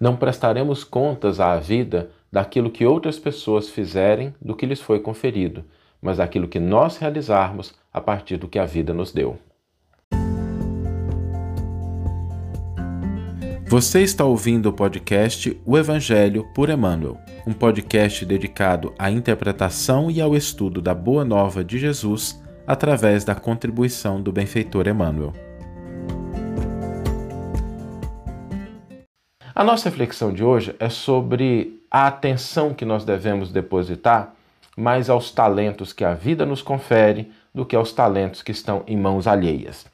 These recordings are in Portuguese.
Não prestaremos contas à vida daquilo que outras pessoas fizerem do que lhes foi conferido, mas daquilo que nós realizarmos a partir do que a vida nos deu. Você está ouvindo o podcast O Evangelho por Emmanuel, um podcast dedicado à interpretação e ao estudo da Boa Nova de Jesus através da contribuição do benfeitor Emmanuel. A nossa reflexão de hoje é sobre a atenção que nós devemos depositar mais aos talentos que a vida nos confere do que aos talentos que estão em mãos alheias.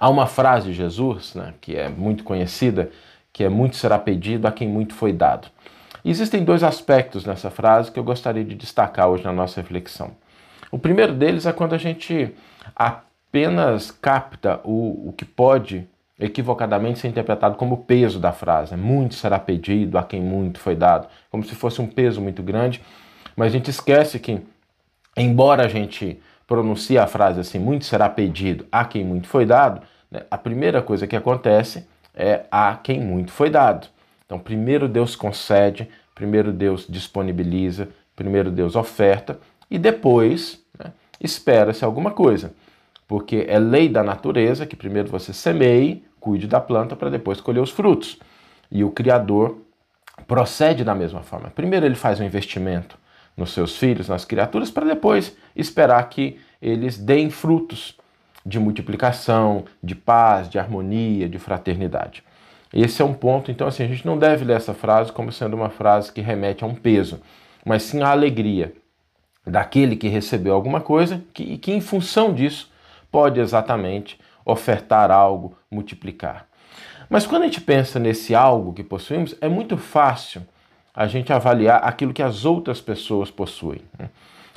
Há uma frase de Jesus, né, que é muito conhecida, que é muito será pedido a quem muito foi dado. Existem dois aspectos nessa frase que eu gostaria de destacar hoje na nossa reflexão. O primeiro deles é quando a gente apenas capta o, o que pode equivocadamente ser interpretado como peso da frase. Muito será pedido a quem muito foi dado, como se fosse um peso muito grande, mas a gente esquece que, embora a gente pronuncie a frase assim, muito será pedido a quem muito foi dado, né, a primeira coisa que acontece é a quem muito foi dado. Então, primeiro Deus concede, primeiro Deus disponibiliza, primeiro Deus oferta e depois né, espera-se alguma coisa. Porque é lei da natureza que primeiro você semeie, cuide da planta para depois colher os frutos. E o Criador procede da mesma forma. Primeiro ele faz um investimento nos seus filhos, nas criaturas, para depois esperar que eles deem frutos de multiplicação, de paz, de harmonia, de fraternidade. Esse é um ponto, então assim, a gente não deve ler essa frase como sendo uma frase que remete a um peso, mas sim à alegria daquele que recebeu alguma coisa que, que em função disso pode exatamente ofertar algo, multiplicar. Mas quando a gente pensa nesse algo que possuímos, é muito fácil a gente avaliar aquilo que as outras pessoas possuem. Né?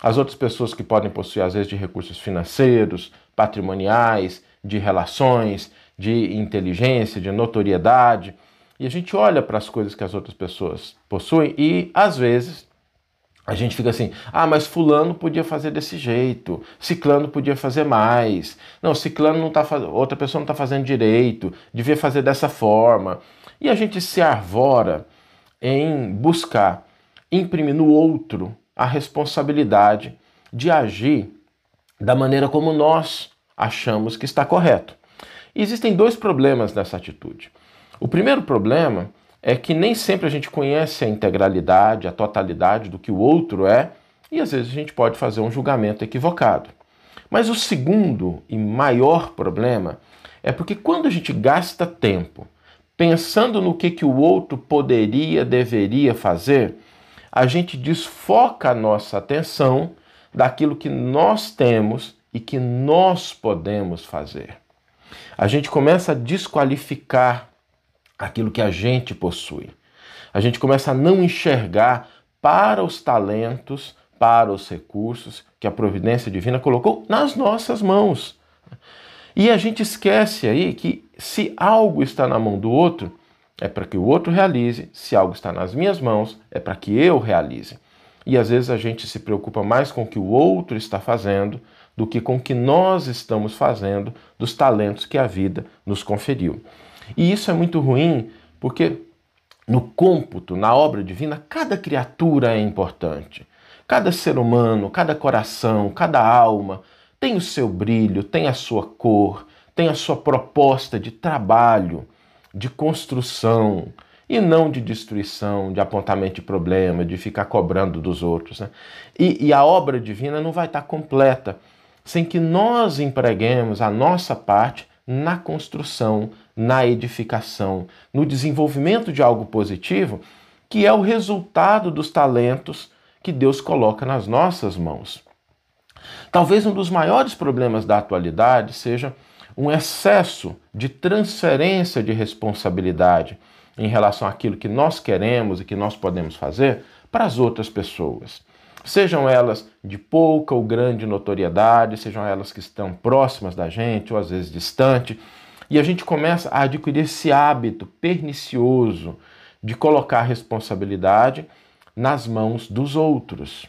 As outras pessoas que podem possuir, às vezes, de recursos financeiros, patrimoniais, de relações, de inteligência, de notoriedade. E a gente olha para as coisas que as outras pessoas possuem e, às vezes, a gente fica assim, ah, mas fulano podia fazer desse jeito, ciclano podia fazer mais. Não, ciclano não tá fazendo, outra pessoa não está fazendo direito, devia fazer dessa forma. E a gente se arvora em buscar imprimir no outro a responsabilidade de agir da maneira como nós achamos que está correto. E existem dois problemas nessa atitude. O primeiro problema é que nem sempre a gente conhece a integralidade, a totalidade do que o outro é, e às vezes a gente pode fazer um julgamento equivocado. Mas o segundo e maior problema é porque quando a gente gasta tempo pensando no que, que o outro poderia, deveria fazer, a gente desfoca a nossa atenção daquilo que nós temos e que nós podemos fazer. A gente começa a desqualificar aquilo que a gente possui. A gente começa a não enxergar para os talentos, para os recursos que a providência divina colocou nas nossas mãos. E a gente esquece aí que se algo está na mão do outro, é para que o outro realize, se algo está nas minhas mãos, é para que eu realize. E às vezes a gente se preocupa mais com o que o outro está fazendo do que com o que nós estamos fazendo dos talentos que a vida nos conferiu. E isso é muito ruim porque no cômputo, na obra divina, cada criatura é importante. Cada ser humano, cada coração, cada alma tem o seu brilho, tem a sua cor, tem a sua proposta de trabalho, de construção, e não de destruição, de apontamento de problema, de ficar cobrando dos outros. Né? E, e, a obra divina não vai estar completa sem que nós empreguemos a nossa parte na construção, na edificação, no desenvolvimento de algo positivo, que é o resultado dos talentos que Deus coloca nas nossas mãos. Talvez um dos maiores problemas da atualidade seja um excesso de transferência de responsabilidade em relação àquilo que nós queremos e que nós podemos fazer para as outras pessoas. Sejam elas de pouca ou grande notoriedade, sejam elas que estão próximas da gente ou às vezes distante, e a gente começa a adquirir esse hábito pernicioso de colocar a responsabilidade nas mãos dos outros.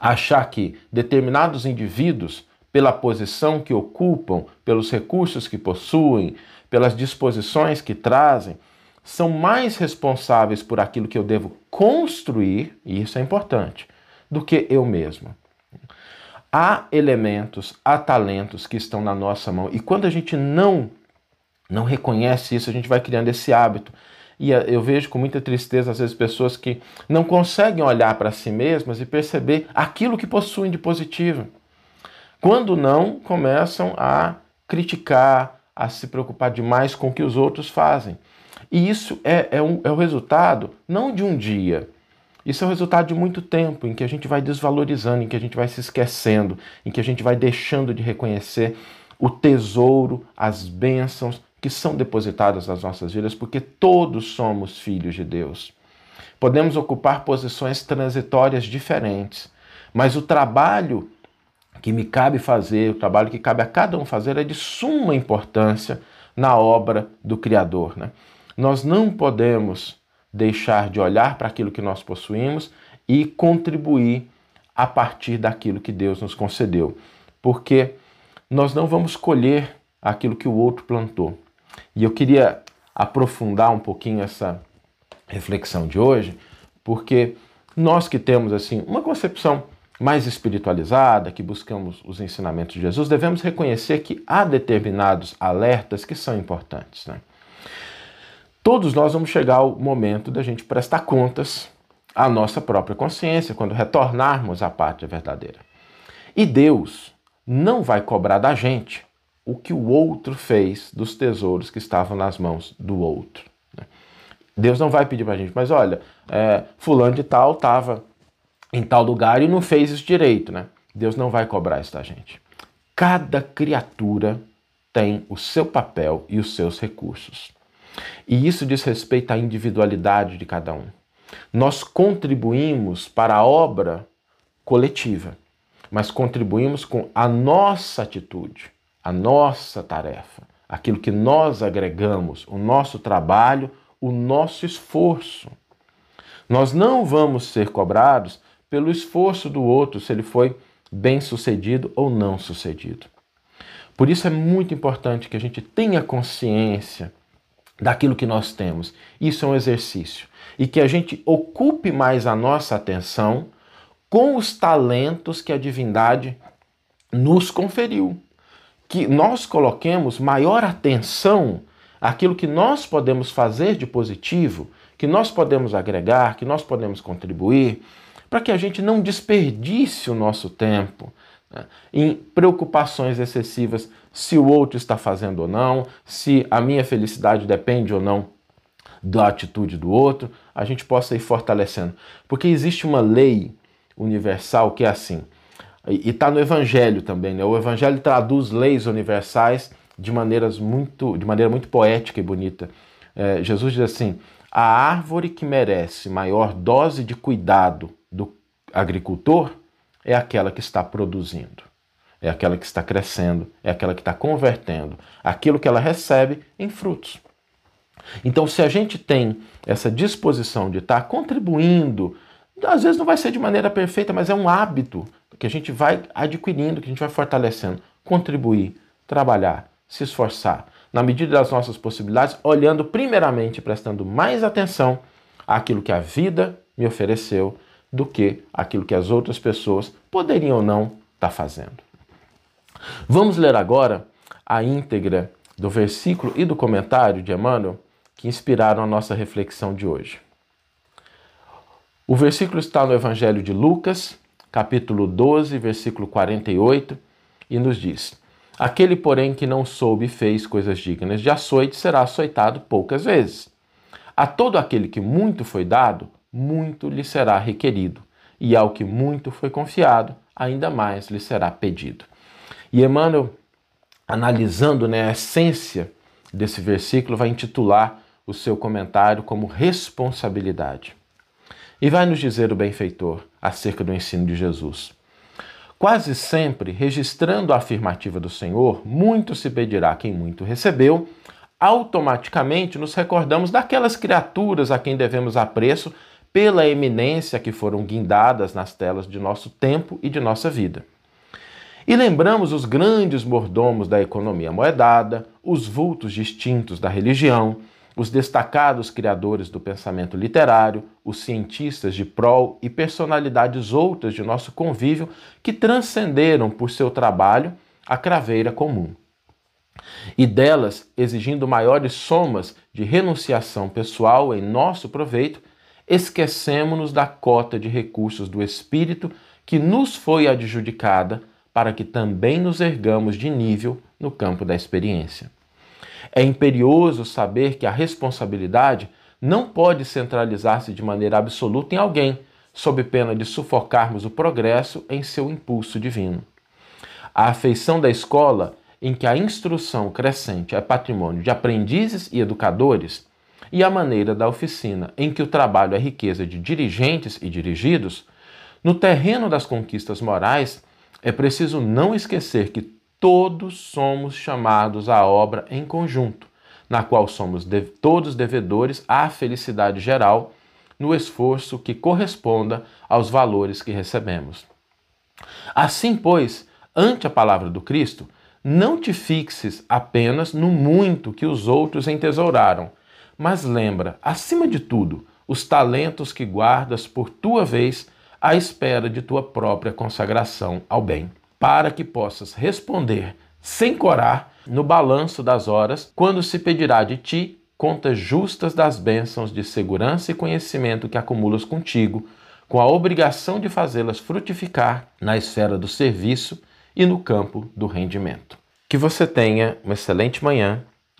Achar que determinados indivíduos, pela posição que ocupam, pelos recursos que possuem, pelas disposições que trazem, são mais responsáveis por aquilo que eu devo construir, e isso é importante, do que eu mesmo. Há elementos, há talentos que estão na nossa mão, e quando a gente não não reconhece isso, a gente vai criando esse hábito. E eu vejo com muita tristeza, às vezes, pessoas que não conseguem olhar para si mesmas e perceber aquilo que possuem de positivo. Quando não, começam a criticar, a se preocupar demais com o que os outros fazem. E isso é, é, um, é o resultado não de um dia, isso é o resultado de muito tempo em que a gente vai desvalorizando, em que a gente vai se esquecendo, em que a gente vai deixando de reconhecer o tesouro, as bênçãos que são depositadas nas nossas vidas, porque todos somos filhos de Deus. Podemos ocupar posições transitórias diferentes, mas o trabalho que me cabe fazer, o trabalho que cabe a cada um fazer é de suma importância na obra do Criador. Né? Nós não podemos deixar de olhar para aquilo que nós possuímos e contribuir a partir daquilo que Deus nos concedeu, porque nós não vamos colher aquilo que o outro plantou. E eu queria aprofundar um pouquinho essa reflexão de hoje, porque nós que temos assim uma concepção mais espiritualizada, que buscamos os ensinamentos de Jesus, devemos reconhecer que há determinados alertas que são importantes. Né? Todos nós vamos chegar ao momento da gente prestar contas à nossa própria consciência quando retornarmos à pátria verdadeira. E Deus não vai cobrar da gente o que o outro fez dos tesouros que estavam nas mãos do outro. Né? Deus não vai pedir para a gente, mas olha, é, fulano de tal estava em tal lugar e não fez isso direito, né? Deus não vai cobrar isso da gente. Cada criatura tem o seu papel e os seus recursos. E isso diz respeito à individualidade de cada um. Nós contribuímos para a obra coletiva, mas contribuímos com a nossa atitude, a nossa tarefa, aquilo que nós agregamos, o nosso trabalho, o nosso esforço. Nós não vamos ser cobrados pelo esforço do outro, se ele foi bem sucedido ou não sucedido. Por isso é muito importante que a gente tenha consciência daquilo que nós temos. Isso é um exercício. E que a gente ocupe mais a nossa atenção com os talentos que a divindade nos conferiu. Que nós coloquemos maior atenção àquilo que nós podemos fazer de positivo, que nós podemos agregar, que nós podemos contribuir, para que a gente não desperdice o nosso tempo né, em preocupações excessivas se o outro está fazendo ou não, se a minha felicidade depende ou não da atitude do outro, a gente possa ir fortalecendo. Porque existe uma lei universal que é assim, e está no Evangelho também, né? O Evangelho traduz leis universais de, maneiras muito, de maneira muito poética e bonita. É, Jesus diz assim: a árvore que merece maior dose de cuidado do agricultor é aquela que está produzindo é aquela que está crescendo, é aquela que está convertendo aquilo que ela recebe em frutos. Então, se a gente tem essa disposição de estar contribuindo, às vezes não vai ser de maneira perfeita, mas é um hábito que a gente vai adquirindo, que a gente vai fortalecendo. Contribuir, trabalhar, se esforçar, na medida das nossas possibilidades, olhando primeiramente, prestando mais atenção àquilo que a vida me ofereceu do que aquilo que as outras pessoas poderiam ou não estar fazendo. Vamos ler agora a íntegra do versículo e do comentário de Emmanuel que inspiraram a nossa reflexão de hoje. O versículo está no Evangelho de Lucas, capítulo 12, versículo 48, e nos diz: Aquele, porém, que não soube e fez coisas dignas de açoite será açoitado poucas vezes. A todo aquele que muito foi dado, muito lhe será requerido, e ao que muito foi confiado, ainda mais lhe será pedido. E Emmanuel, analisando né, a essência desse versículo, vai intitular o seu comentário como responsabilidade. E vai nos dizer o benfeitor acerca do ensino de Jesus. Quase sempre, registrando a afirmativa do Senhor, muito se pedirá quem muito recebeu, automaticamente nos recordamos daquelas criaturas a quem devemos apreço pela eminência que foram guindadas nas telas de nosso tempo e de nossa vida. E lembramos os grandes mordomos da economia moedada, os vultos distintos da religião, os destacados criadores do pensamento literário, os cientistas de prol e personalidades outras de nosso convívio que transcenderam por seu trabalho a craveira comum. E delas, exigindo maiores somas de renunciação pessoal em nosso proveito, esquecemos-nos da cota de recursos do espírito que nos foi adjudicada para que também nos ergamos de nível no campo da experiência. É imperioso saber que a responsabilidade não pode centralizar-se de maneira absoluta em alguém, sob pena de sufocarmos o progresso em seu impulso divino. A afeição da escola, em que a instrução crescente é patrimônio de aprendizes e educadores, e a maneira da oficina, em que o trabalho é riqueza de dirigentes e dirigidos, no terreno das conquistas morais, é preciso não esquecer que todos somos chamados à obra em conjunto, na qual somos de todos devedores à felicidade geral, no esforço que corresponda aos valores que recebemos. Assim, pois, ante a palavra do Cristo, não te fixes apenas no muito que os outros entesouraram, mas lembra, acima de tudo, os talentos que guardas por tua vez à espera de tua própria consagração ao bem para que possas responder sem corar no balanço das horas, quando se pedirá de ti contas justas das bênçãos de segurança e conhecimento que acumulas contigo, com a obrigação de fazê-las frutificar na esfera do serviço e no campo do rendimento. Que você tenha uma excelente manhã,